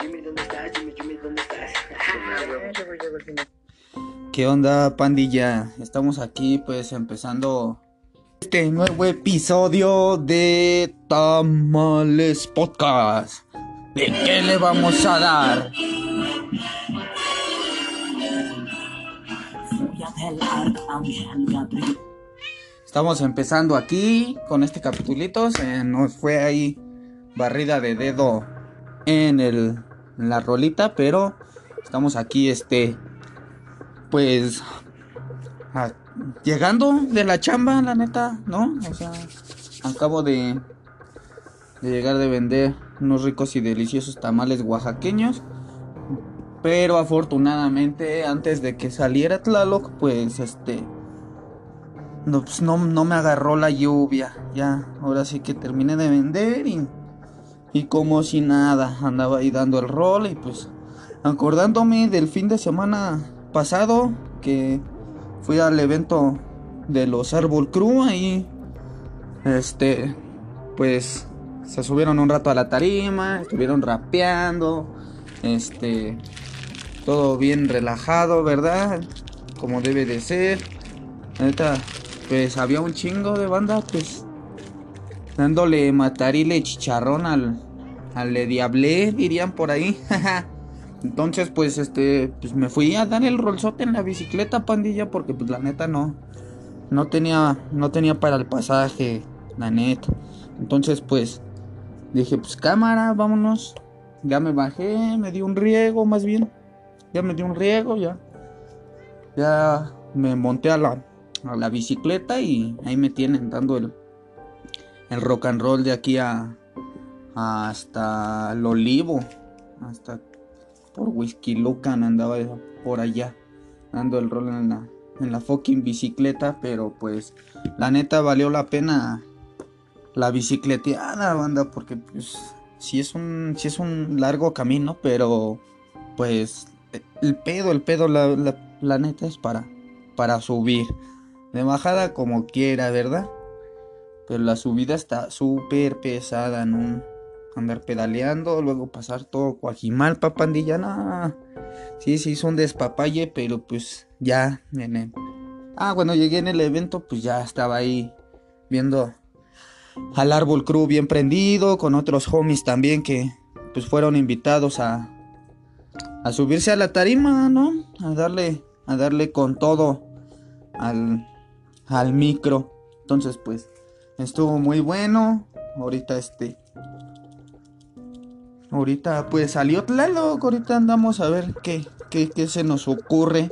Jimmy, ¿dónde estás? Jimmy, Jimmy, ¿dónde estás? ¿Qué onda, pandilla? Estamos aquí pues empezando este nuevo episodio de Tamales Podcast. ¿De qué le vamos a dar? Estamos empezando aquí con este capitulito. Se nos fue ahí barrida de dedo en el la rolita, pero estamos aquí este pues llegando de la chamba, la neta, ¿no? O sea, acabo de de llegar de vender unos ricos y deliciosos tamales oaxaqueños. Pero afortunadamente antes de que saliera Tlaloc, pues este no, pues, no, no me agarró la lluvia. Ya, ahora sí que terminé de vender y, y como si nada, andaba ahí dando el rol y pues acordándome del fin de semana pasado que fui al evento de los Árbol Crew ahí, este, pues se subieron un rato a la tarima, estuvieron rapeando, este, todo bien relajado, ¿verdad? Como debe de ser. Neta, pues había un chingo de banda, pues dándole matarile chicharrón al, al le diablé, dirían por ahí. Entonces, pues este, pues me fui a dar el rolzote en la bicicleta, pandilla, porque pues la neta no, no tenía, no tenía para el pasaje, la neta. Entonces, pues dije, pues cámara, vámonos. Ya me bajé, me di un riego, más bien. Ya me di un riego, ya. Ya me monté a la, a la bicicleta y ahí me tienen dando el, el rock and roll de aquí a, hasta el olivo. Hasta por Whisky Lucan andaba por allá. Dando el rol en la, en la fucking bicicleta. Pero pues la neta valió la pena la bicicleteada, banda. Porque pues sí es un, sí es un largo camino. Pero pues el pedo, el pedo, la, la, la neta es para, para subir. De bajada como quiera, ¿verdad? Pero la subida está súper pesada, ¿no? Andar pedaleando, luego pasar todo Coajimalpa, pandilla, no. Sí, sí, un despapalle, pero pues ya, en. Ah, cuando llegué en el evento, pues ya estaba ahí viendo al árbol crew bien prendido, con otros homies también que pues fueron invitados a, a subirse a la tarima, ¿no? A darle, a darle con todo al, al micro. Entonces, pues, estuvo muy bueno. Ahorita este. Ahorita pues salió Tlaloc. Ahorita andamos a ver qué, qué, qué se nos ocurre.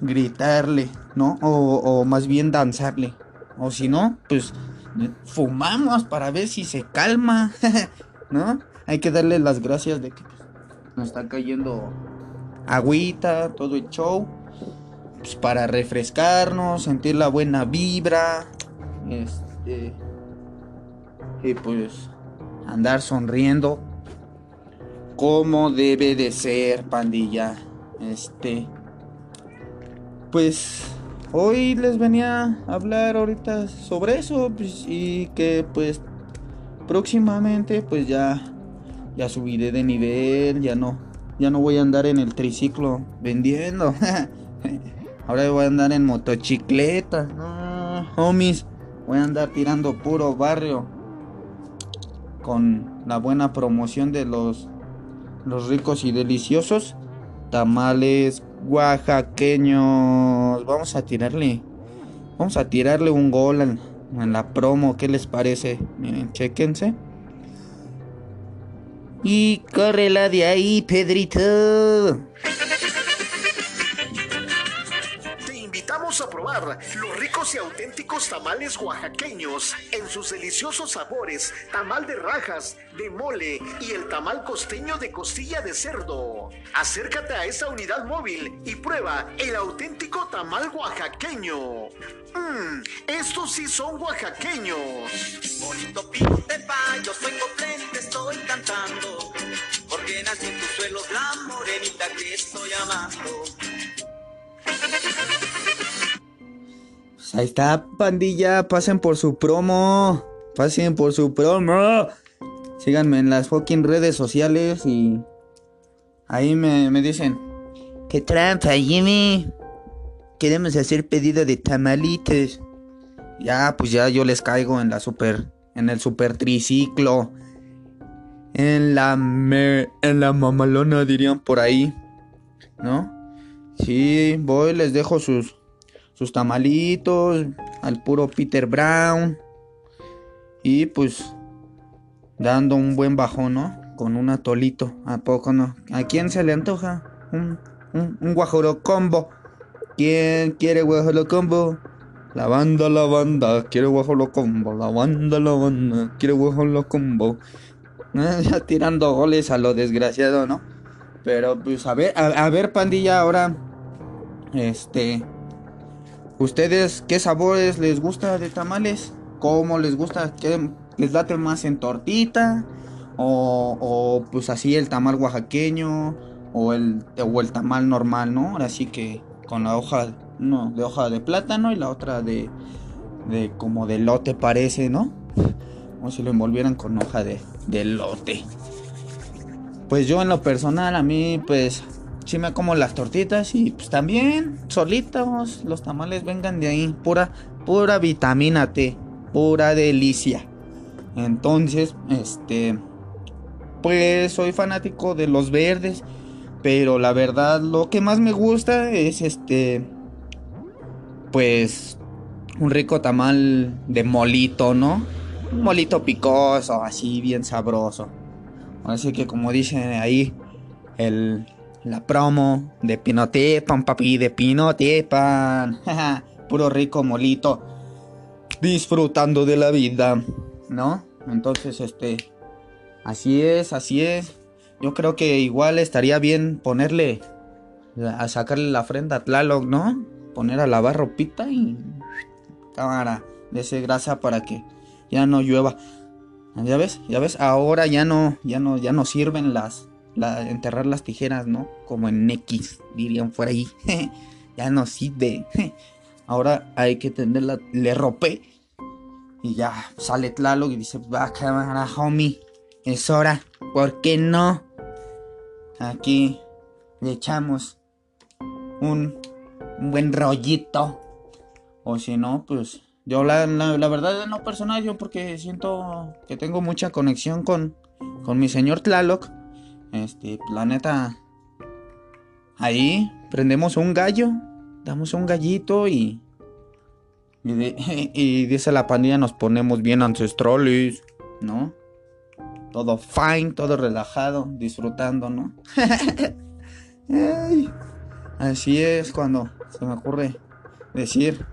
Gritarle, ¿no? O, o más bien danzarle. O si no, pues fumamos para ver si se calma. ¿No? Hay que darle las gracias de que pues, nos está cayendo agüita, todo el show. Pues para refrescarnos, sentir la buena vibra. Este. Y pues andar sonriendo. Como debe de ser, pandilla. Este. Pues hoy les venía a hablar ahorita sobre eso. Pues, y que pues próximamente pues ya. Ya subiré de nivel. Ya no. Ya no voy a andar en el triciclo vendiendo. Ahora voy a andar en motocicleta. No, homies. Voy a andar tirando puro barrio. Con la buena promoción de los, los ricos y deliciosos tamales oaxaqueños. Vamos a tirarle. Vamos a tirarle un gol en, en la promo. ¿Qué les parece? Miren, chequense. Y córrela de ahí, Pedrito. Los ricos y auténticos tamales oaxaqueños en sus deliciosos sabores, tamal de rajas, de mole y el tamal costeño de costilla de cerdo. Acércate a esta unidad móvil y prueba el auténtico tamal oaxaqueño. Mmm, estos sí son oaxaqueños. Bonito pinte pa, yo soy coplente, estoy cantando. Porque nací en tus suelos la morenita que estoy amando. Ahí está, pandilla. Pasen por su promo. Pasen por su promo. Síganme en las fucking redes sociales y ahí me, me dicen, ¿Qué trampa, Jimmy? Queremos hacer pedido de tamalitos. ya, pues ya yo les caigo en la super, en el super triciclo. En la me, en la mamalona dirían por ahí, ¿no? Sí, voy, les dejo sus, sus tamalitos al puro Peter Brown. Y pues dando un buen bajón, ¿no? Con un atolito, ¿a poco no? ¿A quién se le antoja? Un, un, un guajoro combo. ¿Quién quiere guajolo combo? La banda, la banda, quiere guajolo combo. La banda, la banda, quiere guajolo combo. Eh, Ya tirando goles a lo desgraciado, ¿no? Pero pues a ver, a ver, pandilla, ahora. Este. ¿Ustedes qué sabores les gusta de tamales? ¿Cómo les gusta? ¿Qué les late más en tortita? O, o pues así el tamal oaxaqueño o el, o el tamal normal, ¿no? Ahora sí que con la hoja, no, de hoja de plátano y la otra de, de como de lote parece, ¿no? Como si lo envolvieran con hoja de, de lote. Pues yo en lo personal, a mí pues sí me como las tortitas y pues también solitos los tamales vengan de ahí, pura, pura vitamina T, pura delicia. Entonces, este, pues soy fanático de los verdes, pero la verdad lo que más me gusta es este, pues un rico tamal de molito, ¿no? Un molito picoso, así bien sabroso. Así que como dicen ahí, el, la promo de Pinotepan, papi, de Pinotepan. Puro rico molito. Disfrutando de la vida, ¿no? Entonces, este, así es, así es. Yo creo que igual estaría bien ponerle, a sacarle la ofrenda a Tlaloc, ¿no? Poner a lavar ropita y cámara de ese grasa para que ya no llueva. Ya ves, ya ves, ahora ya no, ya no, ya no sirven las, la, enterrar las tijeras, ¿no? Como en X, dirían por ahí. ya no sirve. ahora hay que tenerla, le ropé. Y ya sale Tlaloc y dice, va cámara, homie, es hora, ¿por qué no? Aquí le echamos un, buen rollito. O si no, pues yo la, la, la verdad en lo personal, yo porque siento que tengo mucha conexión con, con mi señor Tlaloc. Este, planeta. Ahí prendemos un gallo, damos un gallito y. Y, dice la pandilla, nos ponemos bien ancestrales, ¿no? Todo fine, todo relajado, disfrutando, ¿no? Así es cuando se me ocurre decir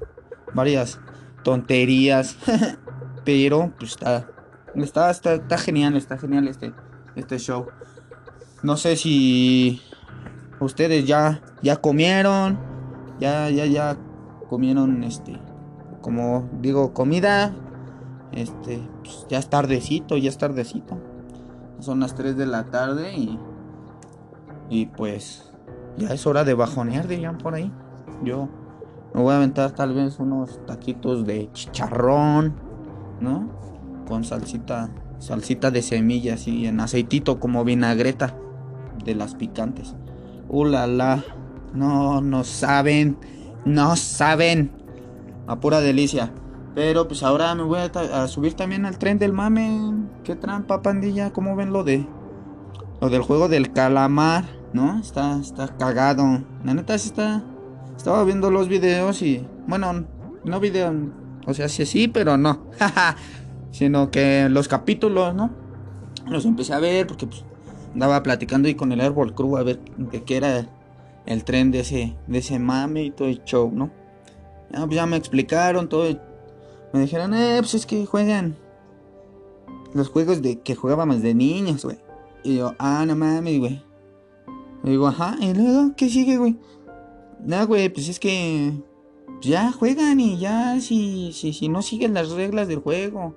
varias tonterías. Pero pues está, está, está, está genial, está genial este, este show. No sé si ustedes ya, ya comieron, ya, ya, ya comieron este, como digo, comida. Este, pues, ya es tardecito, ya es tardecito. Son las 3 de la tarde y, y pues ya es hora de bajonear, dirían por ahí. Yo me voy a aventar tal vez unos taquitos de chicharrón, ¿no? Con salsita, salsita de semillas y en aceitito como vinagreta de las picantes. Uh, la. No, no saben, no saben. A pura delicia. Pero pues ahora me voy a subir también al tren del mame. Qué trampa, pandilla. ¿Cómo ven lo de lo del juego del calamar? ¿No? Está, está cagado. La neta sí está. Estaba viendo los videos y. Bueno, no video. O sea, sí, sí, pero no. Sino que los capítulos, ¿no? Los empecé a ver porque pues, andaba platicando ahí con el Airball Crew a ver de qué era el tren de ese, de ese mame y todo el show, ¿no? Ya, pues, ya me explicaron todo. Me dijeron, eh, pues es que juegan los juegos de que jugábamos de niños, güey. Y yo, ah, no mames, güey. Y digo, ajá, y luego, ¿qué sigue, güey? No, güey, pues es que ya juegan y ya si, si, si no siguen las reglas del juego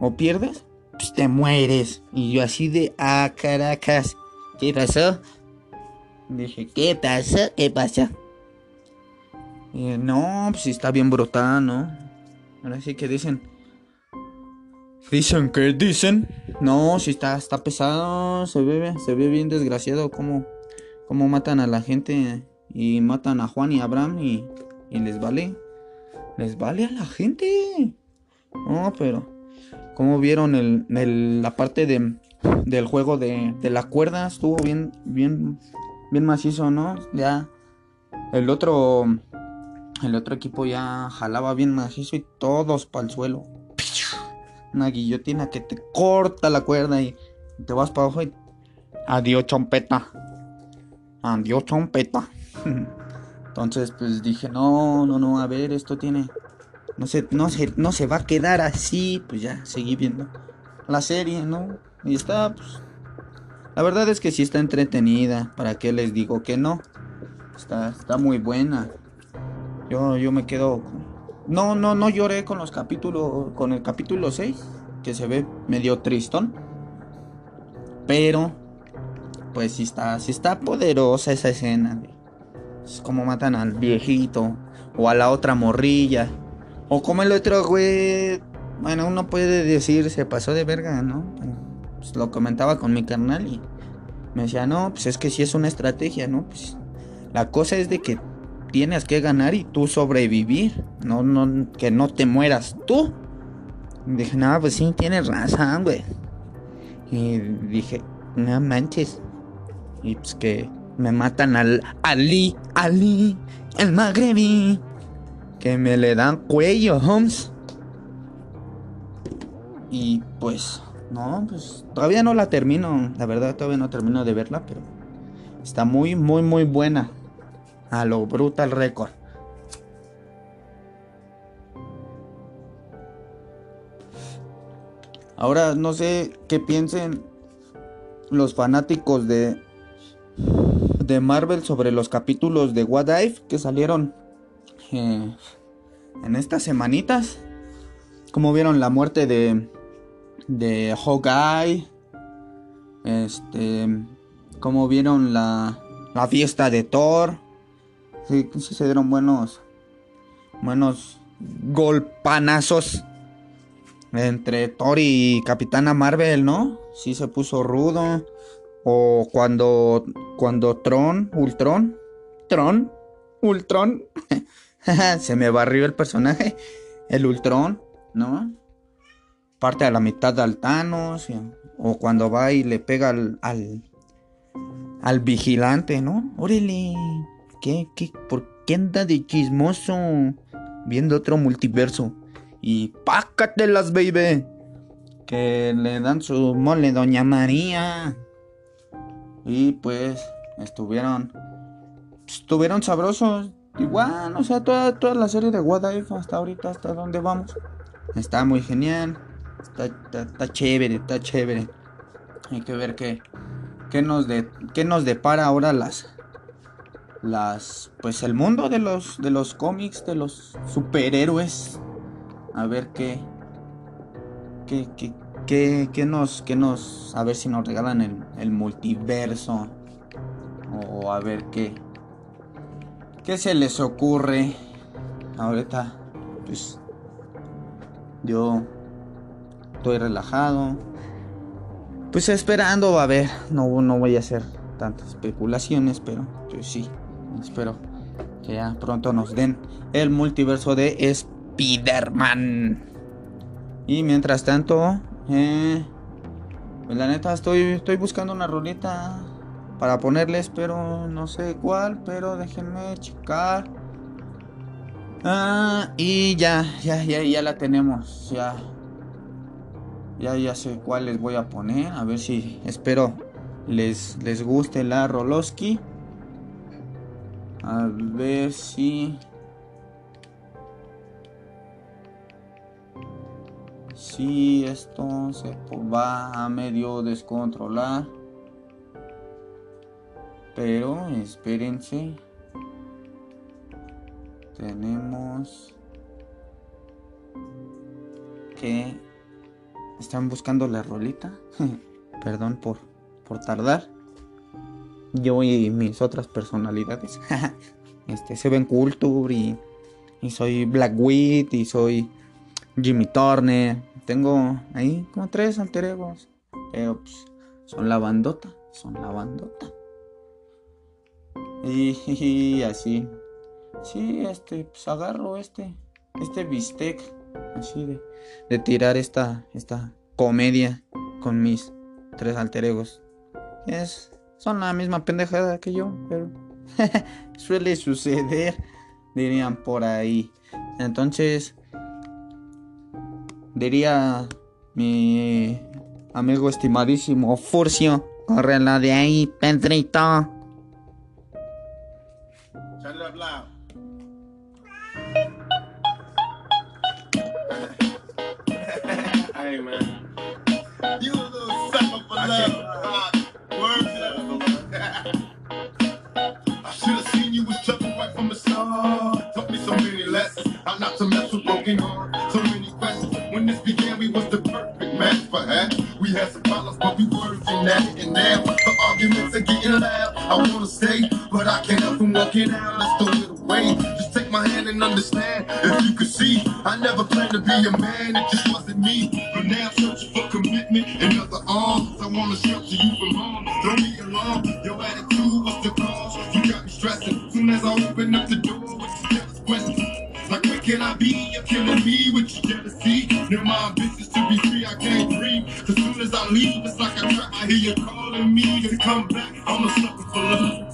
o pierdes, pues te mueres. Y yo así de, ah, caracas, ¿qué pasó? Dije, ¿qué pasó? ¿Qué pasó? Y, no, pues está bien brutal, ¿no? Ahora sí que dicen, Dicen que dicen. No, si está, está pesado. Se ve, se ve bien desgraciado cómo, cómo matan a la gente. Y matan a Juan y Abraham y les vale. Les vale a la gente. No, pero. Como vieron el- la parte de, del juego de, de la cuerda? Estuvo bien, bien, bien macizo, ¿no? Ya. El otro. El otro equipo ya jalaba bien macizo y todos para el suelo. Una guillotina que te corta la cuerda y te vas para abajo y. Adiós, chompeta. Adiós, chompeta. Entonces, pues dije, no, no, no, a ver, esto tiene. No se, no no se va a quedar así. Pues ya, seguí viendo la serie, ¿no? Y está, pues. La verdad es que sí está entretenida. ¿Para qué les digo que no? Está, está muy buena. Yo, yo me quedo. No, no, no lloré con los capítulos. Con el capítulo 6. Que se ve medio tristón. Pero. Pues sí está. Sí está poderosa esa escena. Es como matan al viejito. O a la otra morrilla. O como el otro güey. Bueno, uno puede decir se pasó de verga, ¿no? Pues lo comentaba con mi carnal y me decía, no, pues es que sí es una estrategia, ¿no? Pues la cosa es de que tienes que ganar y tú sobrevivir, no, no, que no te mueras tú. Dije, no, pues sí, tienes razón, güey. Y dije, no manches. Y pues que me matan al Ali, Ali, el magrebí. Que me le dan cuello, Holmes. Y pues, no, pues todavía no la termino. La verdad, todavía no termino de verla, pero está muy, muy, muy buena. A lo brutal record. Ahora no sé qué piensen los fanáticos de de Marvel sobre los capítulos de What If que salieron en estas semanitas. Como vieron la muerte de de Hawkeye. Este, como vieron la la fiesta de Thor. Sí, sí se dieron buenos buenos golpanazos entre Thor y Capitana Marvel, ¿no? Sí se puso rudo. O cuando cuando Tron, Ultron, Tron, Ultron, se me barrió el personaje, el Ultron, ¿no? Parte a la mitad de y- o cuando va y le pega al, al, al vigilante, ¿no? Órale, ¿qué, qué, ¿por qué anda de chismoso viendo otro multiverso? Y pácatelas, baby. Que le dan su mole, Doña María. Y pues estuvieron. Estuvieron sabrosos. Igual, o sea, toda, toda la serie de What If hasta ahorita, hasta donde vamos. Está muy genial. Está, chévere, está chévere. Hay que ver qué, qué, nos qué nos depara ahora las. Las. Pues el mundo de los, de los cómics, de los superhéroes. A ver qué. Qué, qué, qué, qué nos, qué nos. A ver si nos regalan el multiverso. O a ver qué. ¿Qué se les ocurre? Ahorita, pues. Yo. Estoy relajado. Pues esperando, a ver. No, no voy a hacer tantas especulaciones, pero pues sí. Espero que ya pronto nos den el multiverso de Spider-Man. Y mientras tanto, eh, pues la neta estoy, estoy buscando una rolita para ponerles, pero no sé cuál, pero déjenme checar. Ah, y ya, ya, ya, ya la tenemos, ya. Ya, ya sé cuál les voy a poner, a ver si, espero les, les guste la Roloski. A ver si... Si esto se va a medio descontrolar. Pero espérense. Tenemos que están buscando la rolita. Perdón por, por tardar. Yo y mis otras personalidades. este, Seven Culture y, y soy Black Wheat y soy Jimmy Turner. tengo ahí como tres alter egos. Pero pues son la bandota, son la bandota. Y, así. Sí, este, pues agarro este, este bistec, así de, de tirar esta, esta comedia con mis tres alter egos. Es, son la misma pendejada que yo, pero suele suceder, dirían por ahí. Entonces, diría mi amigo estimadísimo Furcio, la de ahí, Pedrito. Turn it up loud. hey man. You a little sucker for love. Ah, word to I should have seen you was trouble right from the start. Taught me so many lessons. How not to mess with broken heart. So many questions. When this began, we was the perfect match. Perhaps we had some problems, but we worked in that. And now the arguments are getting loud. I wanna stay, but I can't help from walking out. Let's throw it away. Just take my hand and understand. If you could see, I never planned to be a man. It just wasn't me. But now I'm searching for commitment and other arms. I wanna shelter you from harm. Don't be alarmed. Your attitude was the cause. You got me stressing. Soon as I open up the door your jealous questions. Like where can I be? You're killing me with your jealousy. Now my ambitions leave, it's like I trap. I hear you calling me to come back. I'm a sucker for love.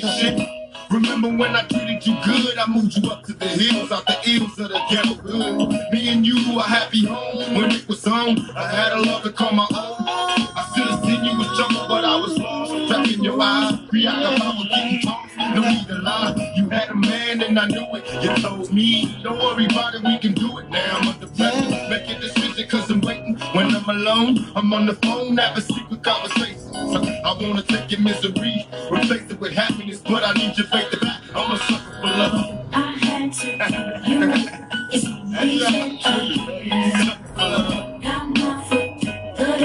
Companionship. Remember when I treated you good? I moved you up to the hills, out the ills of the ghetto hood. Me and you, a happy home when it was on. I had a love to call my own. I should have seen you was trouble, but I was lost. Trapped in your eyes, preoccupied with getting tossed. No need to lie, you had a man and I knew it. You told me, don't worry about it, we can do it now. I'm under pressure, make a decision cause I'm waiting. When I'm alone, I'm on the phone, having secret conversations. I wanna take your misery, replace it with happiness, but I need your faith. I'm a sucker for love. I had to, you, it's me I. Sucker for love. Got my foot good,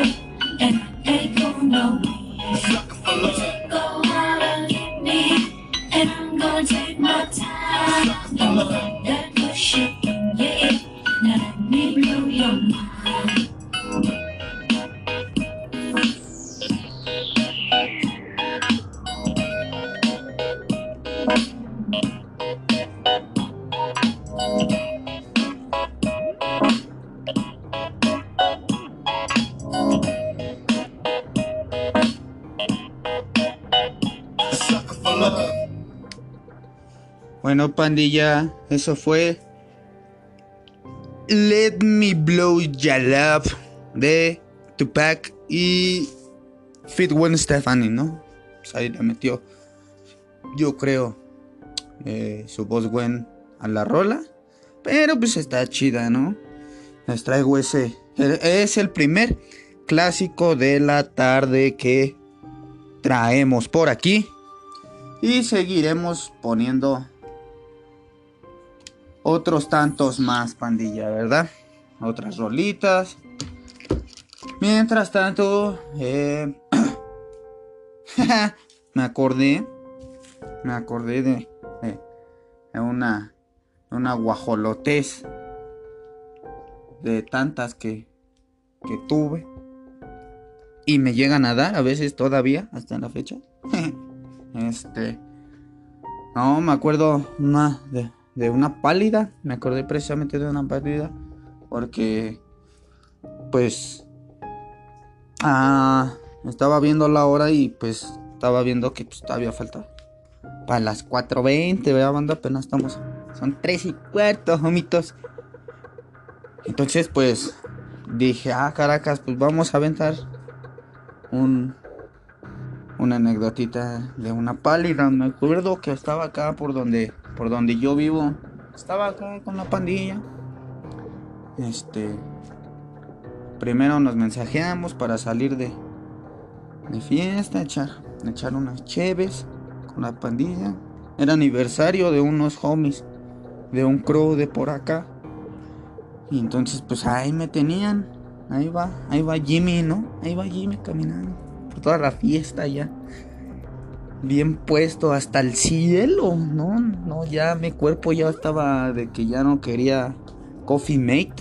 and I ain't going nowhere. Sucker for love. Go hard and me, and I'm gonna take my time. That good shit, yeah. Now let me blow. Bueno, pandilla, eso fue Let Me Blow Your Love de Tupac y Fit Gwen Stefani, ¿no? Pues ahí le metió, yo creo, eh, su voz Gwen a la rola. Pero pues está chida, ¿no? Les traigo ese. Es el primer clásico de la tarde que traemos por aquí. Y seguiremos poniendo otros tantos más, pandilla, ¿verdad? Otras rolitas. Mientras tanto, eh, me acordé, me acordé de, de- de una, una guajolotez de tantas que, que tuve y me llegan a dar a veces todavía hasta en la fecha. este, no, me acuerdo una de, de una pálida, me acordé precisamente de una pálida porque pues ah, estaba viendo la hora y pues estaba viendo que pues, todavía falta para las 4.20, ¿verdad, banda? Apenas estamos, son 3 y cuarto, homitos. Entonces, pues dije, ah, Caracas, pues vamos a aventar un una anécdotita de una pálida. Me acuerdo que estaba acá por donde por donde yo vivo. Estaba acá con la pandilla. Este primero nos mensajeamos para salir de de fiesta, echar echar unas cheves con la pandilla. Era aniversario de unos homies de un crew de por acá. Y entonces pues ahí me tenían. Ahí va, ahí va Jimmy, ¿no? Ahí va Jimmy caminando por toda la fiesta ya. Bien puesto hasta el cielo, ¿no? No, ya mi cuerpo ya estaba de que ya no quería Coffee Mate.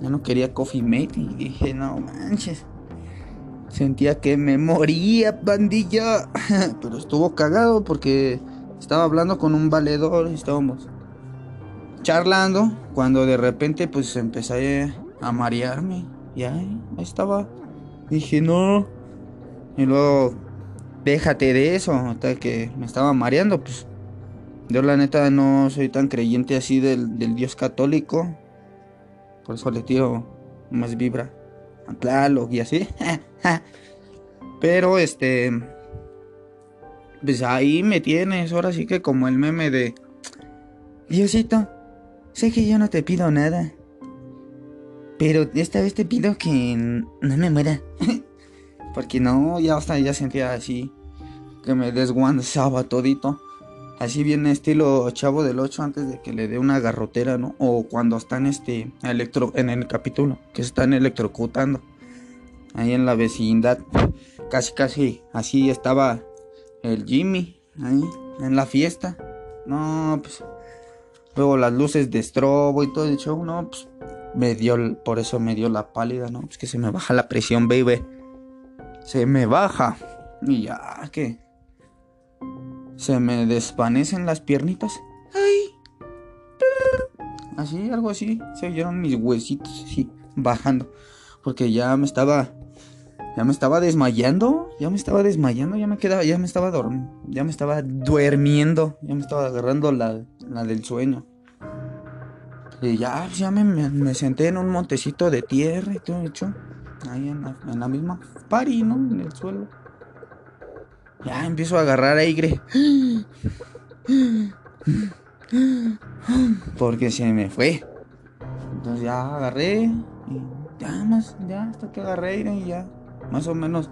Ya no quería Coffee Mate y dije, no manches. Sentía que me moría, pandilla. Pero estuvo cagado porque estaba hablando con un valedor y estábamos charlando cuando de repente pues empecé a marearme y ahí, ahí estaba dije no y luego déjate de eso hasta que me estaba mareando pues yo la neta no soy tan creyente así del, del dios católico por eso le tiro más vibra a y así pero este pues ahí me tienes ahora sí que como el meme de Diosito Sé que yo no te pido nada. Pero esta vez te pido que no me muera. Porque no, ya hasta ya sentía así. Que me desguanzaba todito. Así viene estilo chavo del 8 antes de que le dé una garrotera, ¿no? O cuando están este electro en el capítulo, que están electrocutando. Ahí en la vecindad. Casi casi así estaba el Jimmy. Ahí en la fiesta. No, pues Luego las luces de estrobo y todo el show, no, pues me dio, por eso me dio la pálida, ¿no? Pues que se me baja la presión, baby. Se me baja. Y ya que se me desvanecen las piernitas. Ay. Así, algo así. Se oyeron mis huesitos así bajando. Porque ya me estaba. Ya me estaba desmayando. Ya me estaba desmayando. Ya me quedaba. Ya me estaba dorm- Ya me estaba durmiendo. Ya me estaba agarrando la, la del sueño. Y ya, ya me, me- me senté en un montecito de tierra y todo hecho. Ahí en la, en la misma pari, ¿no? En el suelo. Ya empiezo a agarrar aire. Porque se me fue. Entonces ya agarré. Y ya más, ya hasta que agarré aire y ya. Más o menos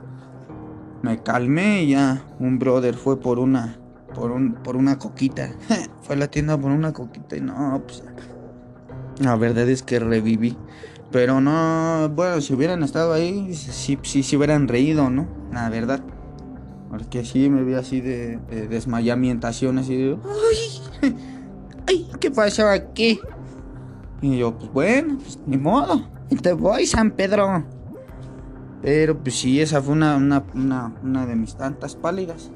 me calmé y ya un brother fue por una por un por una coquita. fue a la tienda por una coquita y no, pues la verdad es que reviví. Pero no, bueno, si hubieran estado ahí, sí, sí, hubieran reído, ¿no? La verdad. Porque sí me vi así de, de desmayamientación, así de... ¡Ay! ¡Ay! ¿Qué pasó aquí? Y yo, pues bueno, pues ni modo. Te voy, San Pedro. Pero pues sí, esa fue una, una, una, una de mis tantas pálidas.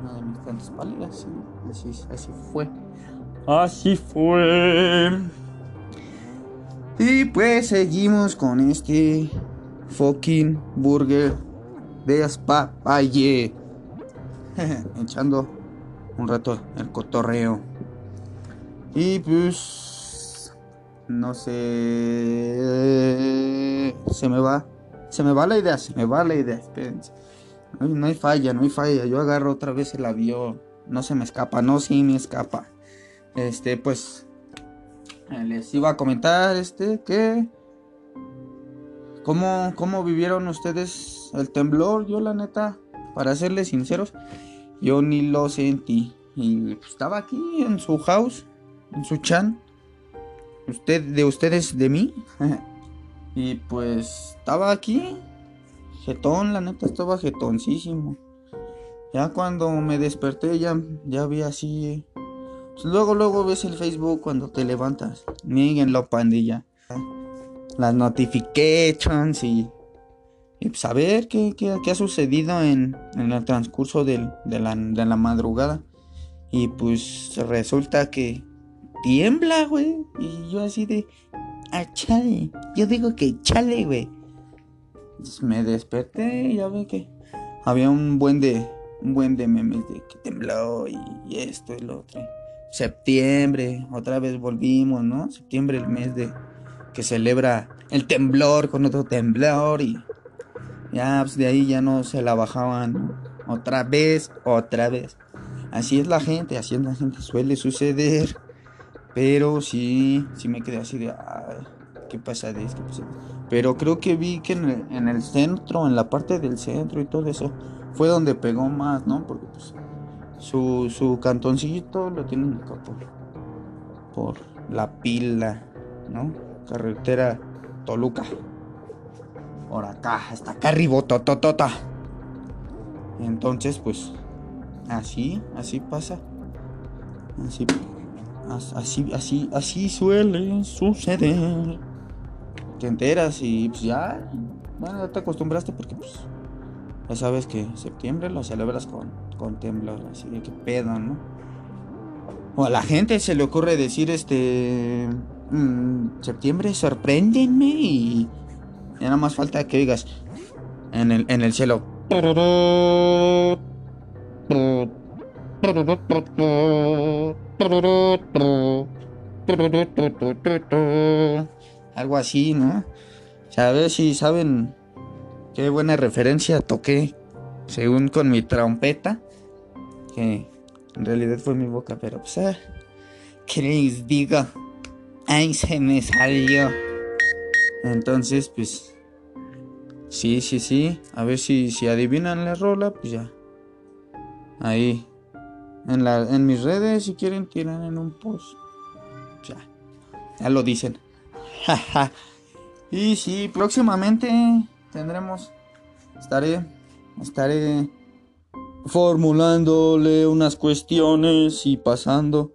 Una de mis tantas pálidas, sí. Así, así fue. Así fue. Y pues seguimos con este fucking burger de Aspapalle. Echando un rato el cotorreo. Y pues no sé se me va se me va la idea, se me va la idea. Espérense. No, hay- falla, no hay falla. Yo agarro otra vez el avión. No se me escapa, no, sí me escapa. Este, pues. Les iba a comentar, este, que. ¿Cómo, cómo vivieron ustedes el temblor? Yo, la neta, para serles sinceros, yo ni lo sentí. Y pues, estaba aquí en su house. en su chan. Usted, de ustedes, de mí. y pues estaba aquí. Jetón, la neta estaba jetoncísimo. Ya cuando me desperté ya, ya vi así. Pues luego, luego ves el Facebook cuando te levantas. Míguenlo, pandilla. Las notifications y. Y pues a ver qué, qué- qué ha sucedido en, en el transcurso del- de, la, de la madrugada. Y pues resulta que tiembla, güey. Y yo así de. Ah, chale. Yo digo que chale, güey. Entonces me desperté y ya ve que había un buen de. Un buen de memes de que tembló y esto y lo otro. Septiembre, otra vez volvimos, ¿no? Septiembre, el mes de que celebra el temblor con otro temblor y ya pues de ahí ya no se la bajaban otra vez, otra vez. Así es la gente, así es la gente, suele suceder. Pero sí, sí me quedé así de, ay, ¿qué pasa de esto? Pero creo que vi que en el, en el centro, en la parte del centro y todo eso, fue donde pegó más, ¿no? Porque pues su, su cantoncito lo tienen acá por, por la pila, ¿no? Carretera Toluca. Por acá, hasta acá arriba, tototota. Entonces, pues, así, así pasa. Así, as- así, así, así suele suceder. Te enteras y pues ya, bueno, ya te acostumbraste porque pues ya sabes que septiembre lo celebras con, con temblor, así de que pedo, ¿no? O a la gente se le ocurre decir este mm, septiembre sorpréndenme y ya nada más falta que digas en el, en el cielo. Algo así, ¿no? A ver si saben qué buena referencia toqué según con mi trompeta. Que en realidad fue mi boca, pero pues... ah, ¿Qué les digo? Ay, se me salió. Entonces, pues... Sí, sí, sí. A ver si, si adivinan la rola, pues ya. Ahí. En, la, en mis redes, si quieren, tiran en un post. Ya. Ya lo dicen. Y sí, próximamente tendremos. Estaré. Estaré formulándole unas cuestiones y pasando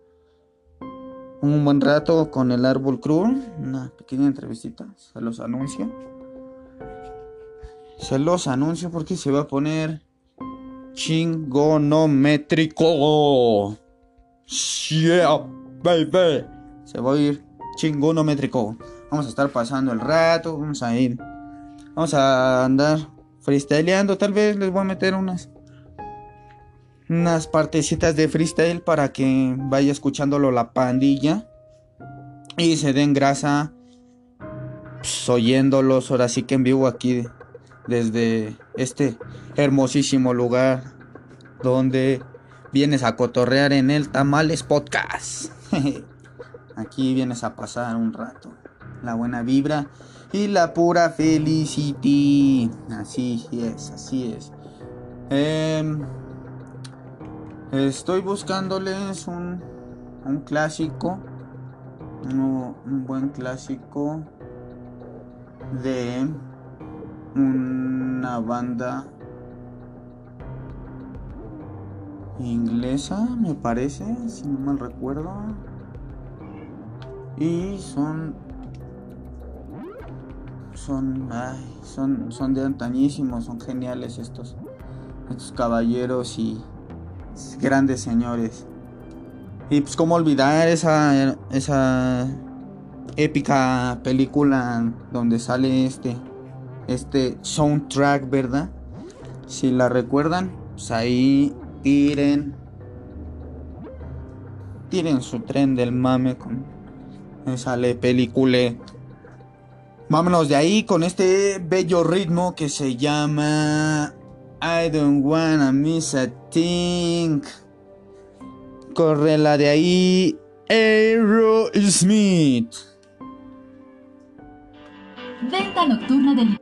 un buen rato con el Árbol Crew. Una pequeña entrevistita. Se los anuncio. Se los anuncio porque se va a poner chingonométrico. Yeah, baby. Se va a ir chingonométrico. Vamos a estar pasando el rato. Vamos a ir. Vamos a andar freestyleando. Tal vez les voy a meter unas. Unas partecitas de freestyle para que vaya escuchándolo la pandilla. Y se den grasa. pues, oyéndolos ahora sí que en vivo aquí desde este hermosísimo lugar donde vienes a cotorrear en el Tamales Podcast. Aquí vienes a pasar un rato. La buena vibra y la pura felicity. Así es, así es. Em, estoy buscándoles un, un clásico. uno- un buen clásico de una banda inglesa, me parece, si no mal recuerdo. Y son son ay, son son de antañísimos, son geniales estos estos caballeros y grandes señores. Y pues cómo olvidar esa esa épica película donde sale este este soundtrack, ¿verdad? Si la recuerdan, pues ahí tiren tiren su tren del mame con esa le película. Vámonos de ahí con este bello ritmo que se llama I don't wanna miss a thing. Corre la de ahí Aerosmith. Venta nocturna del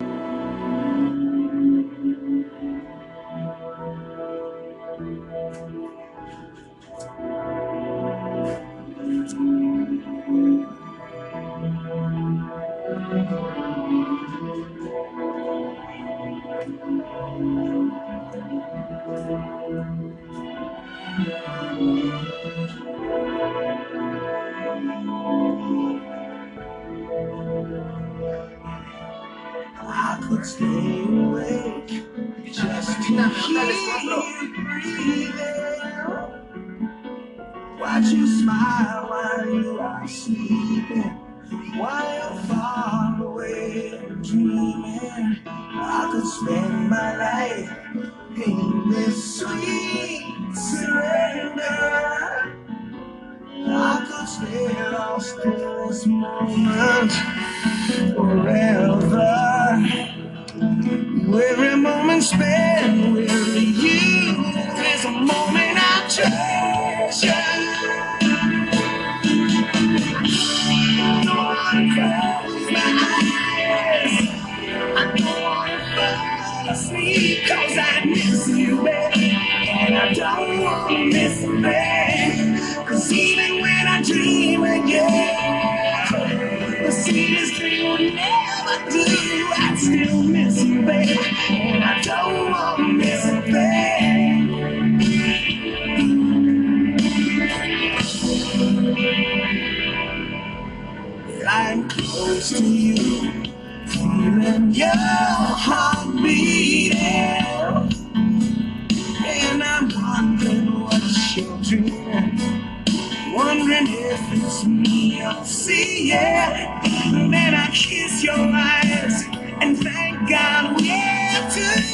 stay awake just to you breathing. Watch you smile while you are sleeping, while far away dreaming. I could spend my life in this sweet surrender. I could stay lost in this moment forever. Every moment spent with you is a moment I treasure. Don't wanna close my eyes. I don't wanna fall asleep 'cause I miss you, baby. And I don't wanna miss a thing. 'Cause even when I dream again, the sweetest dream will never do. I still miss you, baby. And I don't wanna miss a thing. I'm close to you, feeling your heart beating. And I'm wondering what you're doing. Wondering if it's me then I kiss your eyes and thank God we're together.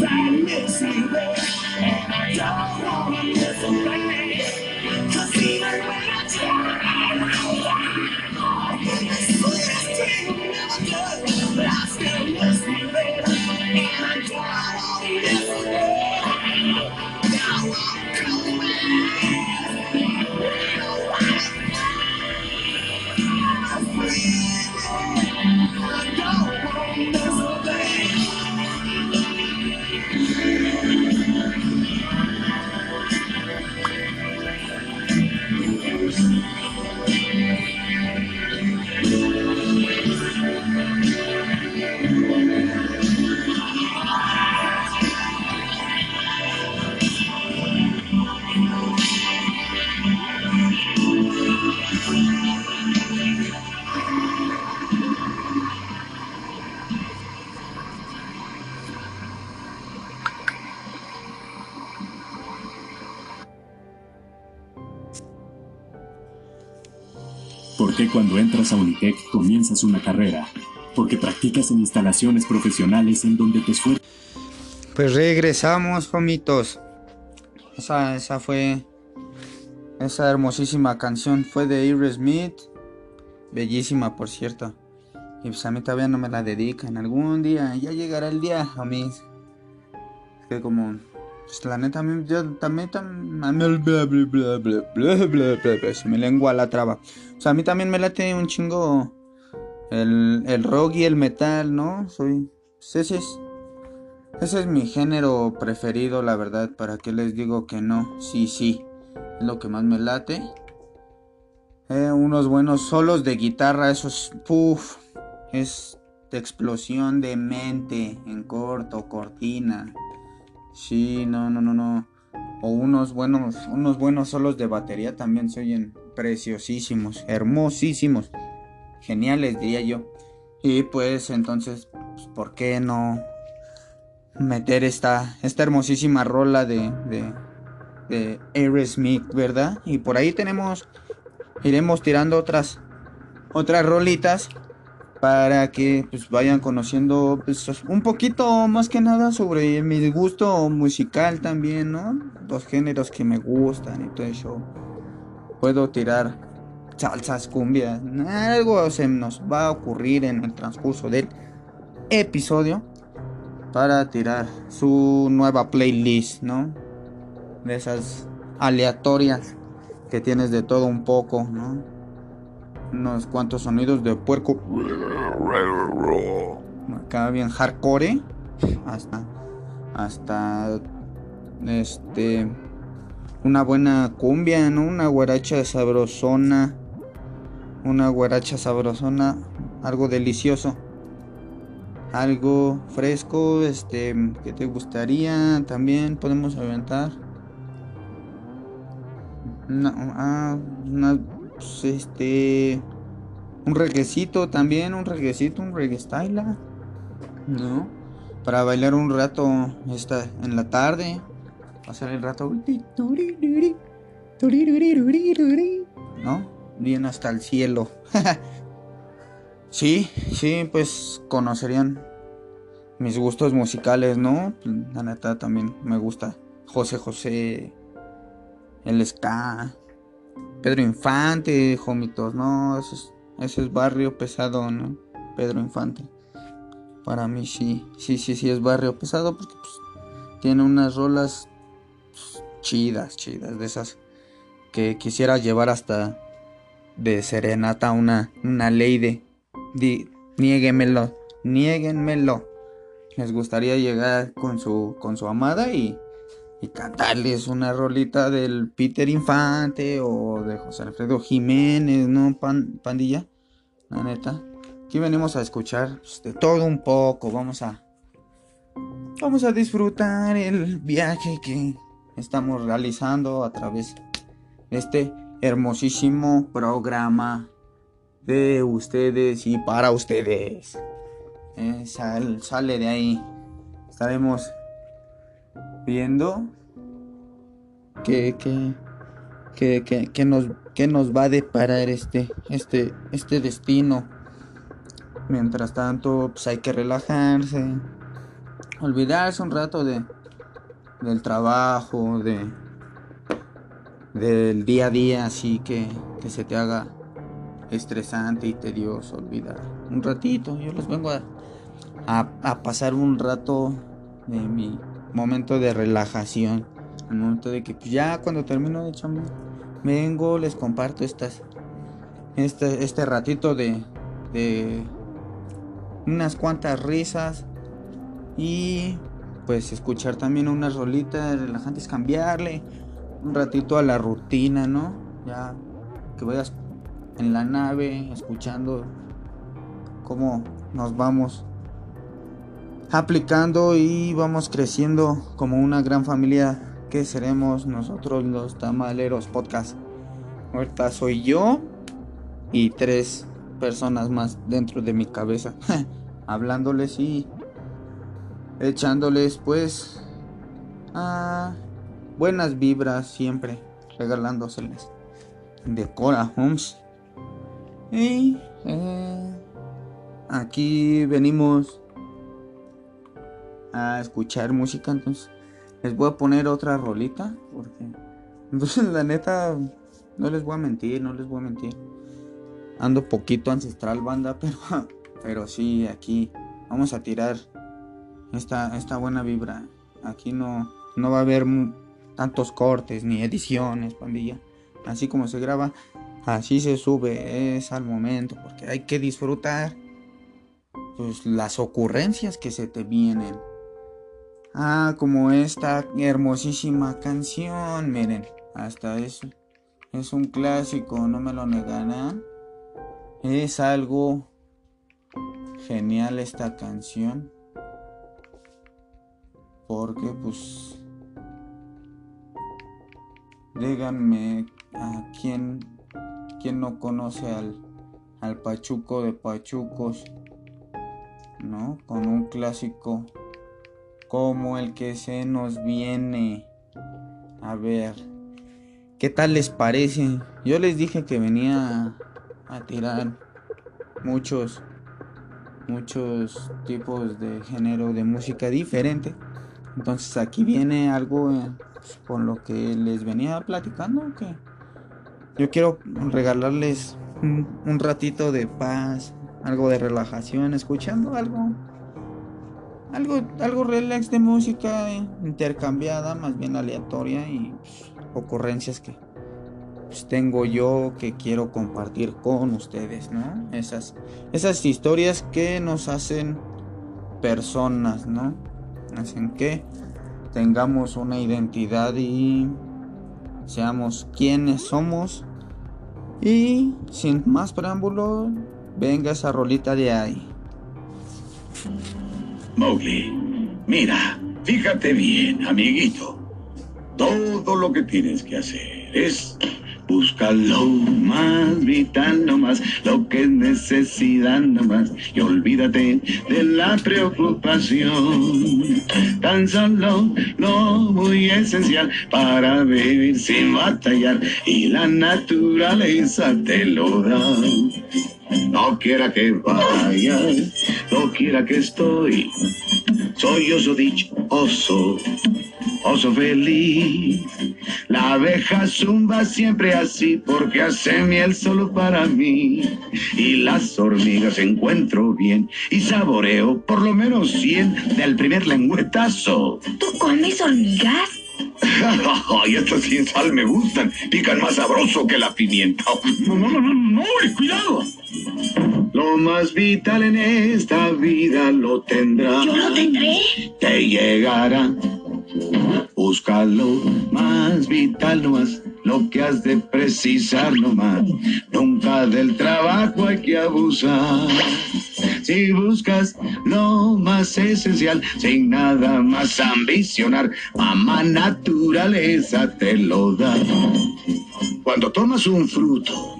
'Cause I miss you, baby. And I don't wanna miss a even when I try, cuando entras a Unitec comienzas una carrera? Porque practicas en instalaciones profesionales en donde te esfuerzas. Pues regresamos, homitos. Esa, esa fue. Esa hermosísima canción fue de Aerosmith. Bellísima, por cierto. Y pues a mí todavía no me la dedican. Algún día, ya llegará el día, homies. Es que como pues la neta, yo también, se me lengua la traba. O sea, a mí también me late un chingo el, el rock y el metal, ¿no? Soy, pues ese es, ese es mi género preferido, la verdad. ¿Para qué les digo que no? Sí, sí, es lo que más me late. Eh, unos buenos solos de guitarra, esos, puff, es de explosión de mente en corto, cortina. Sí, no, no, no, no. O unos buenos, unos buenos solos de batería también se oyen preciosísimos, hermosísimos, geniales diría yo. Y pues entonces, pues, ¿por qué no meter esta, esta hermosísima rola de, de, de Aerosmith, verdad? Y por ahí tenemos, iremos tirando otras, otras rolitas para que pues vayan conociendo pues, un poquito más que nada sobre mi gusto musical también, ¿no? Los géneros que me gustan y todo eso. Puedo tirar salsas, cumbias, algo se nos va a ocurrir en el transcurso del episodio para tirar su nueva playlist, ¿no? De esas aleatorias que tienes de todo un poco, ¿no? Unos cuantos sonidos de puerco. Acá bien hardcore. Hasta. Hasta. Este. Una buena cumbia, ¿no? Una guaracha sabrosona. Una guaracha sabrosona. Algo delicioso. Algo fresco. Este. que te gustaría? También podemos aventar. Una, ah, una pues, este un reguecito también, un reguecito, un reggae style, ¿no? Para bailar un rato esta en la tarde, pasar el rato, ¿no? Bien hasta el cielo. sí, sí, pues conocerían mis gustos musicales, ¿no? La neta también me gusta José José, el ska, Pedro Infante, jomitos, no, ese es, ese es barrio pesado, ¿no? Pedro Infante. Para mí sí, sí, sí, sí es barrio pesado porque pues, tiene unas rolas pues, chidas, chidas, de esas que quisiera llevar hasta de serenata una, una ley de, di, niéguenmelo, niéguenmelo. Les gustaría llegar con su, con su amada y y cantarles una rolita del Peter Infante o de José Alfredo Jiménez, ¿no? Pan- pandilla, la neta. Aquí venimos a escuchar pues, de todo un poco. Vamos a. Vamos a disfrutar el viaje que estamos realizando a través de este hermosísimo programa de ustedes y para ustedes. Eh, sal- sale de ahí. Estaremos viendo que, que, nos, que nos va a deparar este, este, este destino. Mientras tanto, pues hay que relajarse, olvidarse un rato de, del trabajo, de, del día a día, así que, que se te haga estresante y tedioso olvidar un ratito. Yo les vengo a, a, a pasar un rato de mi momento de relajación. Al momento de que pues, ya cuando termino de chambear, vengo, les comparto estas, este, este ratito de, de unas cuantas risas y pues escuchar también unas rolitas relajantes, cambiarle un ratito a la rutina, ¿no? Ya que vayas en la nave escuchando cómo nos vamos aplicando y vamos creciendo como una gran familia que seremos nosotros los tamaleros podcast. Ahorita soy yo y tres personas más dentro de mi cabeza hablándoles y echándoles pues a buenas vibras siempre regalándoseles de Cora Homes y eh, aquí venimos a escuchar música, entonces les voy a poner otra rolita, porque entonces la neta no les voy a mentir, no les voy a mentir. Ando poquito ancestral banda, pero pero sí aquí vamos a tirar esta esta buena vibra. Aquí no no va a haber tantos cortes ni ediciones, pandilla. Así como se graba, así se sube, es al momento, porque hay que disfrutar pues las ocurrencias que se te vienen. Ah, como esta hermosísima canción, miren, hasta eso. Es un clásico, no me lo negarán. Es algo genial esta canción. Porque pues... Díganme a quién, quién no conoce al, al Pachuco de Pachucos. ¿No? Con un clásico como el que se nos viene. A ver, ¿qué tal les parece? Yo les dije que venía a, tirar muchos, muchos tipos de género de música diferente. Entonces aquí viene algo eh, pues, con lo que les venía platicando. Que yo quiero regalarles un ratito de paz, algo de relajación, escuchando algo algo, algo relax de música intercambiada, más bien aleatoria y pues, ocurrencias que pues, tengo yo que quiero compartir con ustedes, ¿no? Esas, esas historias que nos hacen personas, ¿no? Hacen que tengamos una identidad y seamos quienes somos. Y sin más preámbulo, venga esa rolita de ahí. Mowgli, mira, fíjate bien, amiguito. Todo lo que tienes que hacer es buscar lo más vital nomás, lo que es necesidad nomás, y olvídate de la preocupación. Tan solo lo muy esencial para vivir sin batallar, y la naturaleza te lo da. No quiera que vaya, no quiera que estoy. Soy oso dichoso, oso feliz. La abeja zumba siempre así porque hace miel solo para mí. Y las hormigas encuentro bien y saboreo por lo menos 100 del primer lengüetazo. ¿Tú comes hormigas? Ay, estas sin sal me gustan. Pican más sabroso que la pimienta. No, no, no, no, no, cuidado. Lo más vital en esta vida lo tendrás. ¿Yo lo tendré? Te llegará. Busca lo más vital nomás, lo que has de precisar nomás. Nunca del trabajo hay que abusar. Si buscas lo más esencial, sin nada más ambicionar, mamá naturaleza te lo da. Cuando tomas un fruto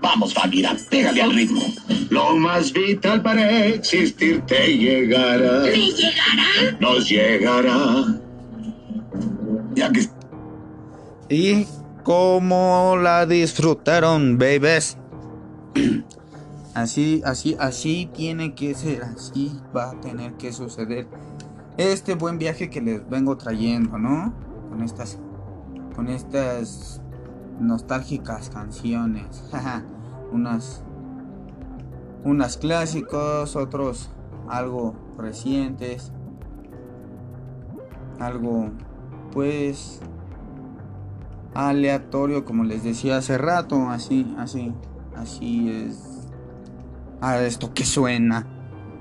Vamos, Bagheera, pégale al ritmo. Lo más vital para existir te llegará. ¿Me llegará? Nos llegará. Ya que Y cómo la disfrutaron, babies. Así, así, así tiene que ser, así va a tener que suceder. Este buen viaje que les vengo trayendo, ¿no? Con estas, con estas nostálgicas canciones. unas, unas clásicos, otros algo recientes, algo, pues, aleatorio, como les decía hace rato, así, así, así es. A esto que suena.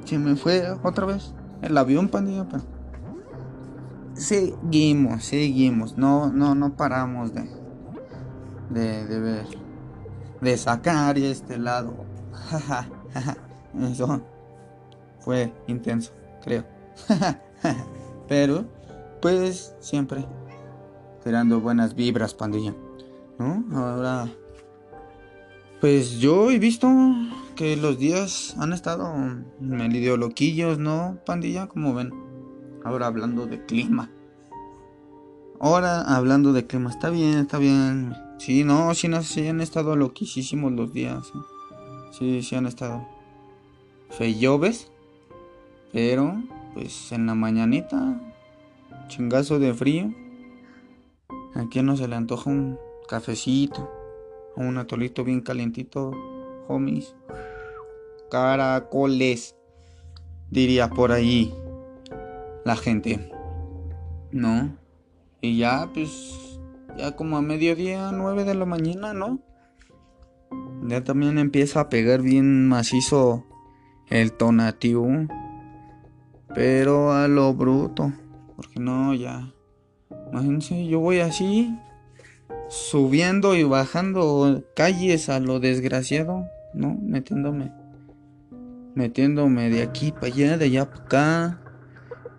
Se me fue otra vez el avión, pandilla. Seguimos, seguimos. No, no, no paramos de. De, de ver. De sacar este lado. Eso fue intenso, creo. pero, pues, siempre tirando buenas vibras, pandilla. ¿No? Ahora. Pues yo he visto que los días han estado medio loquillos, ¿no, pandilla? Como ven. Ahora hablando de clima. Ahora hablando de clima. Está bien, está bien. Sí, no, sí, no, sí han estado loquísimos los días. ¿eh? Sí, sí han estado feyoves. Pero, pues en la mañanita, chingazo de frío. ¿A quién no se le antoja un cafecito? O un atolito bien calientito, homies. Caracoles, diría por ahí la gente. ¿No? Y ya, pues, ya como a mediodía, nueve de la mañana, ¿no? Ya también empieza a pegar bien macizo el tonatiuh. Pero a lo bruto. Porque no, ya. Imagínense, yo voy así. Subiendo y bajando calles a lo desgraciado. ¿No? Metiéndome. Metiéndome de aquí para allá, de allá para acá.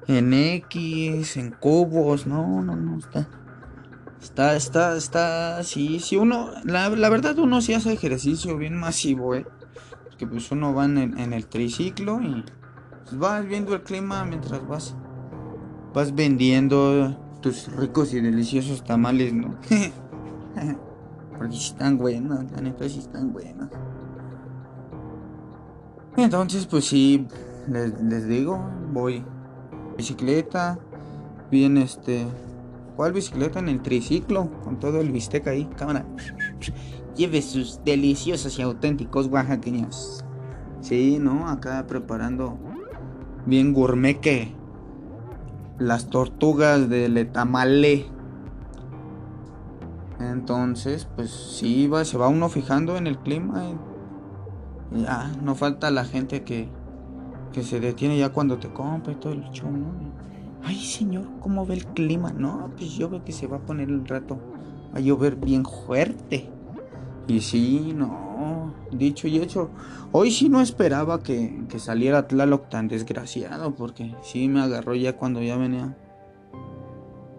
En X, en cubos. No, no, no. Está. Está, está, está. Sí, sí, uno. La, la verdad, uno sí hace ejercicio bien masivo, ¿eh? Porque pues uno va en, en el triciclo y. pues, vas viendo el clima mientras vas. Vas vendiendo tus ricos y deliciosos tamales, ¿no? Porque sí están buenos, la neta sí están buenos. Entonces, pues sí, les, les digo, voy bicicleta, bien este... ¿Cuál bicicleta? En el triciclo, con todo el bistec ahí, cámara. Lleve sus deliciosos y auténticos oaxaqueños. Sí, ¿no? Acá preparando bien gourmet que las tortugas del etamale. Entonces, pues sí, va, se va uno fijando en el clima. Y ya, no falta la gente que, que se detiene ya cuando te compra y todo el show, ¿no? Ay, señor, ¿cómo ve el clima? No, pues yo veo que se va a poner el rato a llover bien fuerte. Y sí, no, dicho y hecho. Hoy sí no esperaba que, que saliera Tlaloc tan desgraciado, porque sí me agarró ya cuando ya venía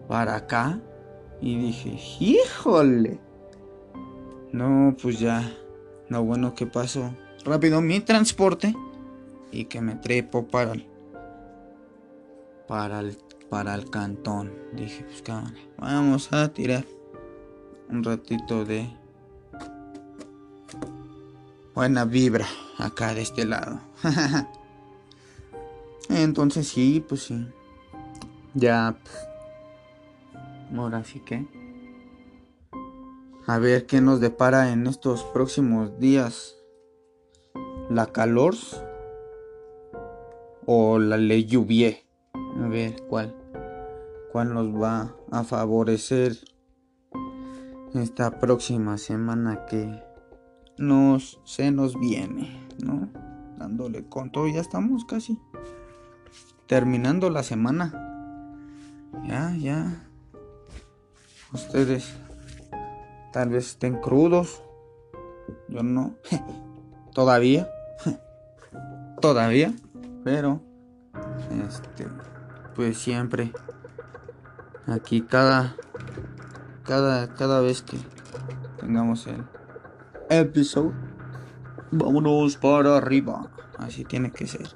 para acá. Y dije, híjole. No, pues ya. Lo bueno que pasó rápido mi transporte y que me trepo para el, para el, para el cantón. Dije, pues cámara, vamos a tirar un ratito de buena vibra acá de este lado. Entonces sí, pues sí. Ya. pues, ahora sí que. A ver qué nos depara en estos próximos días. La calor o la ley lluvia. A ver cuál. Cuál nos va a favorecer esta próxima semana que nos se nos viene, ¿no? Dándole con todo, ya estamos casi terminando la semana. Ya, ya. Ustedes tal vez estén crudos. Yo no. Todavía. Todavía. Pero. Este. Pues siempre. Aquí cada. Cada. Cada vez que tengamos el episodio. Vámonos para arriba. Así tiene que ser.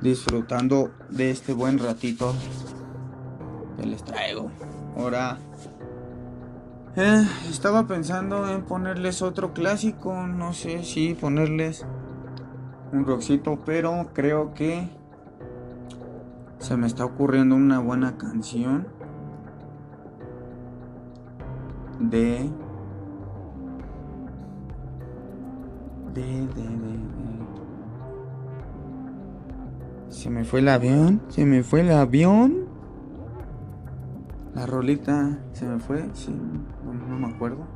Disfrutando de este buen ratito que les traigo. Ahora. eh, estaba pensando en ponerles otro clásico. No sé si ponerles un rockcito. Pero creo que se me está ocurriendo una buena canción. De. De, de, de, de. Se me fue el avión. Se me fue el avión. La rolita se me fue. Sí, no, no me acuerdo.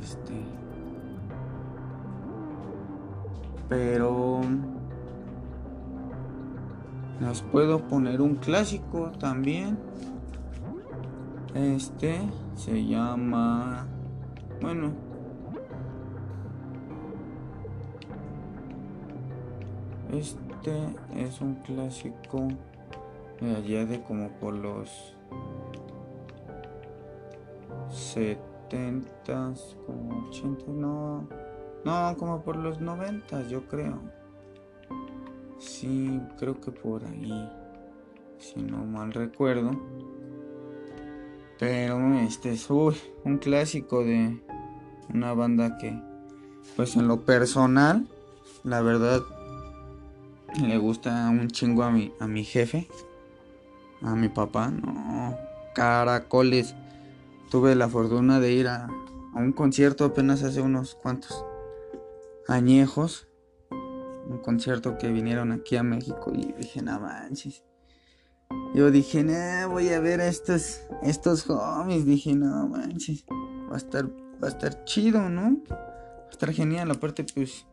Este. Pero. Les puedo poner un clásico también. Este se llama. Bueno. Este es un clásico de allá de como por los 70, como 80, no. No, como por los 90, yo creo. Sí, creo que por ahí. Si no mal recuerdo. Pero este es un clásico de una banda que, pues en lo personal, la verdad, le gusta un chingo a mi, a mi jefe, a mi papá. No, caracoles. Tuve la fortuna de ir a, a un concierto apenas hace unos cuantos añejos. Un concierto que vinieron aquí a México y dije, no manches. Yo dije, nah, voy a ver estos, estos homies. Dije, no manches. Va a estar, va a estar chido, ¿no? Va a estar genial. Aparte, pues,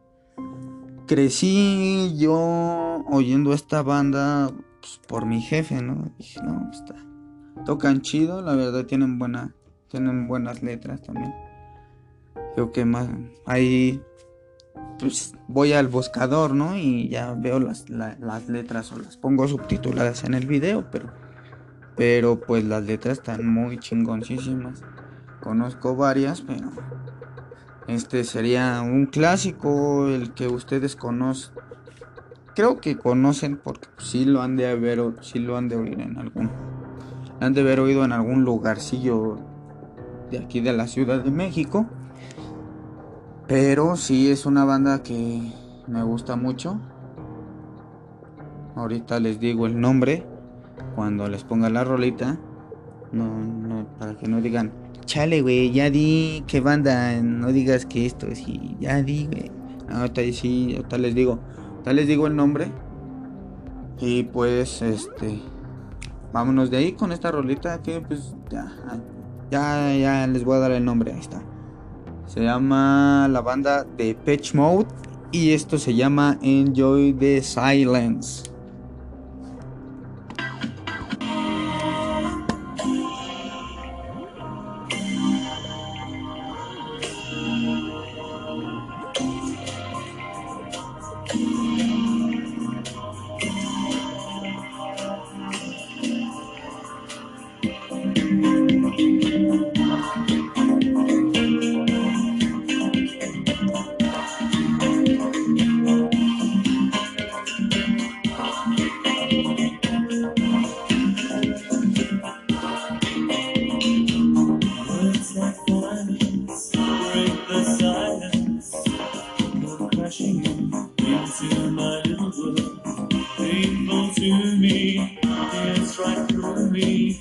crecí yo oyendo esta banda pues, por mi jefe, ¿no? Dije, no, pues, está. Tocan chido, la verdad tienen buena, tienen buenas letras también. Creo que más ahí pues voy al buscador, ¿no? Y ya veo las, la- las letras o las pongo subtituladas en el video, pero, pero pues las letras están muy chingoncísimas. Conozco varias, pero este sería un clásico, el que ustedes conocen. Creo que conocen porque sí lo han de haber, sí lo han de oír en algún, han de haber oído en algún lugarcillo de aquí de la Ciudad de México. Pero sí es una banda que me gusta mucho. Ahorita les digo el nombre cuando les ponga la rolita. No, no, para que no digan, chale, güey, ya di qué banda, no digas que esto, sí, ya di, güey. Ahorita sí, ahorita les digo, ahorita les digo el nombre. Y pues, este, vámonos de ahí con esta rolita que pues ya, ya, ya les voy a dar el nombre, ahí está. Se llama la banda de Pitch Mode y esto se llama Enjoy the Silence. To me, tears right through me.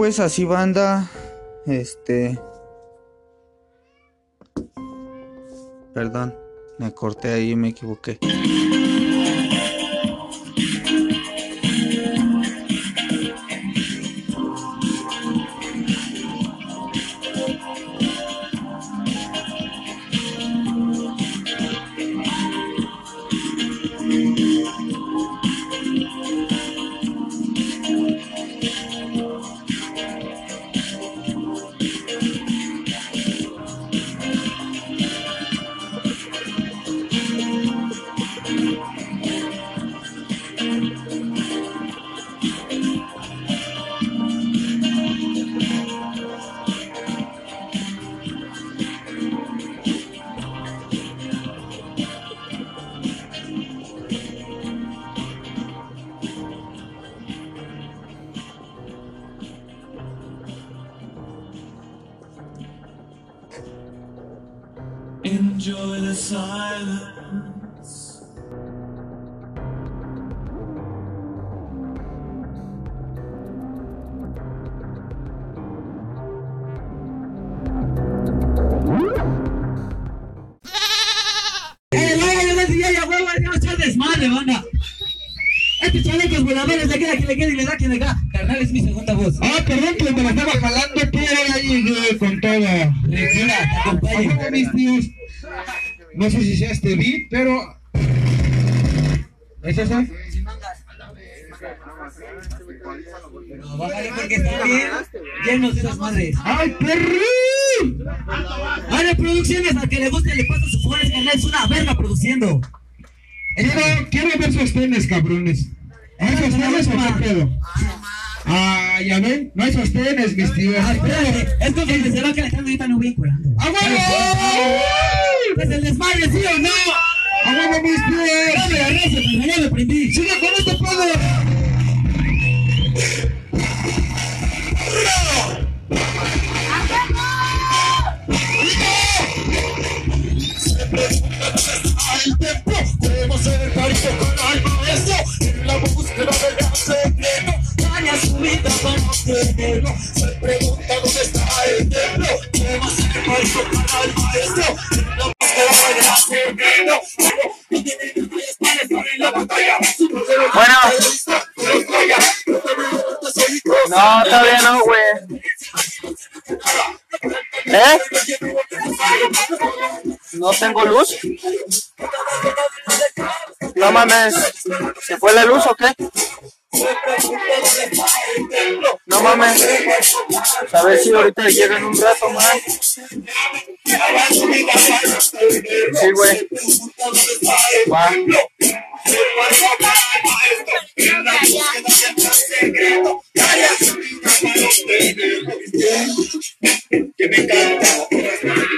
Pues así banda, este... Perdón, me corté ahí, me equivoqué. Banda! Estos chalecos voladores de aquí, a quien le quede y le da quien le da. Carnal, es mi segunda voz. Ah, perdón que me la estaba jalando, pero ya llegué con todo. Regina, mis tíos. No sé si sea este beat, pero. ¿Es ese? Pero bájale porque está bien llenos de esas madres. ¡Ay, perrín! Vale, producciones, al que le guste le pasa sus jugadores, carnal, es una verga produciendo. Quiero, quiero ver sostenes, cabrones. ¿No hay sostenes o qué pedo? Ah, ya ven, no hay sostenes, mis tíos. Ah, espérate, es como que se va calentando y ahorita no voy. ¡A huevo! ¿Es el desmadre, sí o no? ¡A huevo, mis tíos! La pues ya me prendí. ¡Sigue con este pedo! Al tiempo, ser con al maestro en la búsqueda del gran secreto. Nadie ha subido para obtenerlo. Se pregunta dónde está el templo. Ser con al maestro en la búsqueda del gran secreto. No tiene que para estar en la batalla. Bueno. No, todavía no, güey. ¿Eh? ¿No tengo luz? No mames. ¿Se fue la luz o qué? No mames. A ver si ahorita llegan un rato más. Sí, güey. Va. Que me encanta.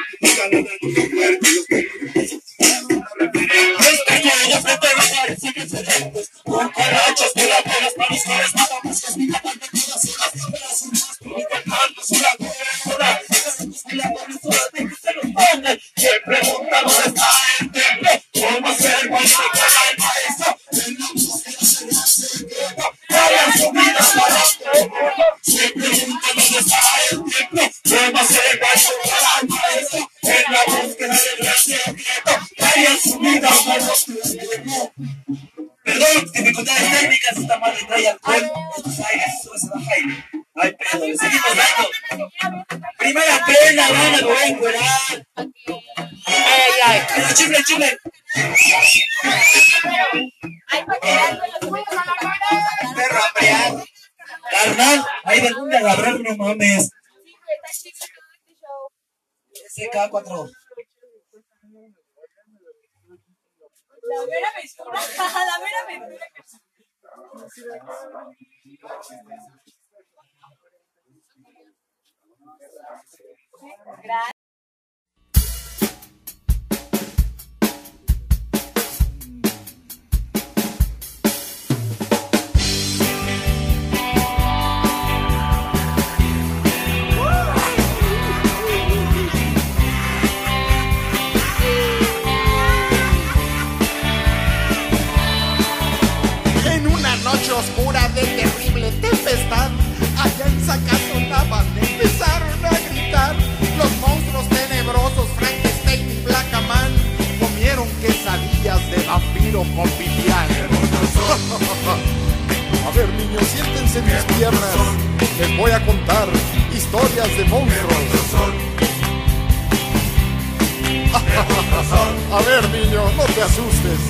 A ver, niño, no te asustes.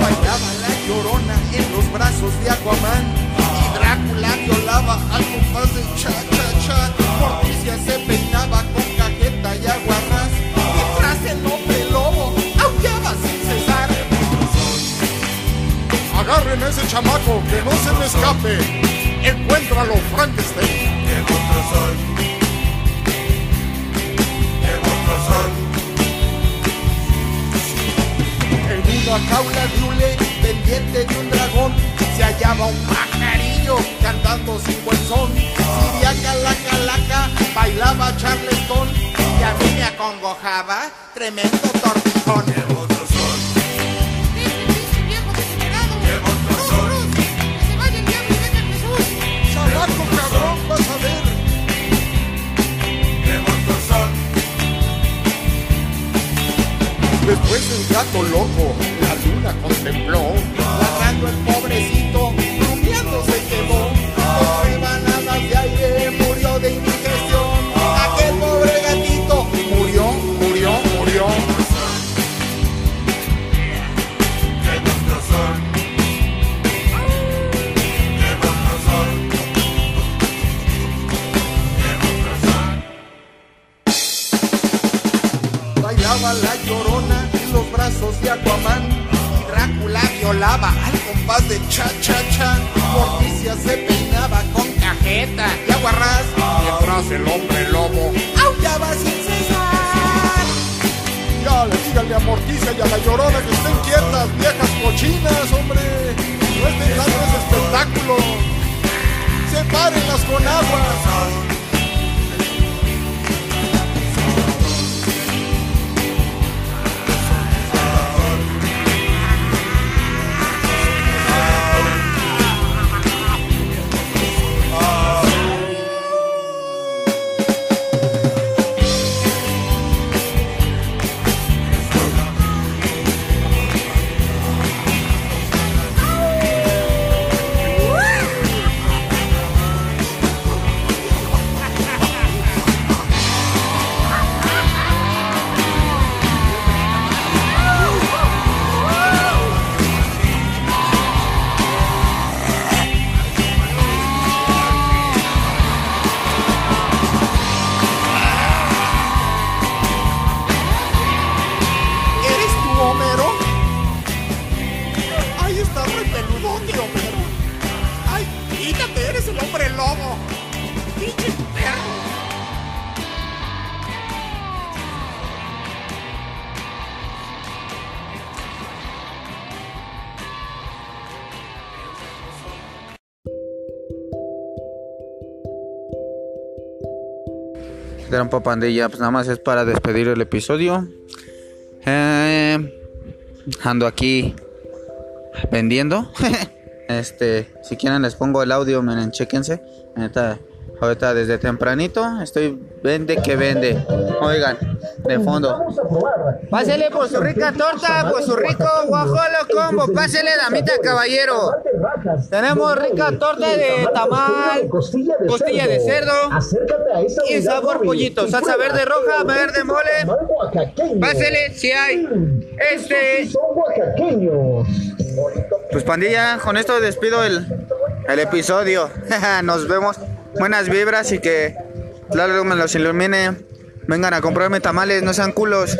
Bailaba la llorona en los brazos de Aquaman. Y Drácula violaba al compás de cha cha cha. Morticia se peinaba con cajeta y aguarrás. Mientras el hombre lobo aullaba sin cesar. Agarren a ese chamaco, que no se me escape. Encuéntralo, Frankenstein. ¿Qué monstruos son? En una jaula de hule, pendiente de un dragón, se hallaba un pajarillo cantando sin buen son. Siriaca la calaca, bailaba charleston, y a mí me acongojaba tremendo tortijón. A. Después el gato loco contempló, ladrando el pobrecito, violaba al compás de cha cha cha. Morticia se peinaba con cajeta y aguarrás mientras el hombre lobo aullaba sin cesar. Ya, le díganle a Morticia y a la llorona que estén quietas, viejas cochinas, hombre. No estén dando ese espectáculo. Sepárenlas con agua. Trampa pandilla, pues nada más es para despedir el episodio. Eh, ando aquí vendiendo. este, si quieren les pongo el audio, miren, chequense. Neta, ahorita desde tempranito estoy vende que vende. Oigan, de fondo. Pásele por su rica torta, por su rico guajolo combo. Pásele, damita caballero. Tenemos rica torta de tamal, costilla de cerdo y sabor pollito. Salsa verde roja, verde mole. Pásele si hay. Este. Pues pandilla, con esto despido el, el episodio. Nos vemos. Buenas vibras y que Claro me los ilumine. Vengan a comprarme tamales, no sean culos.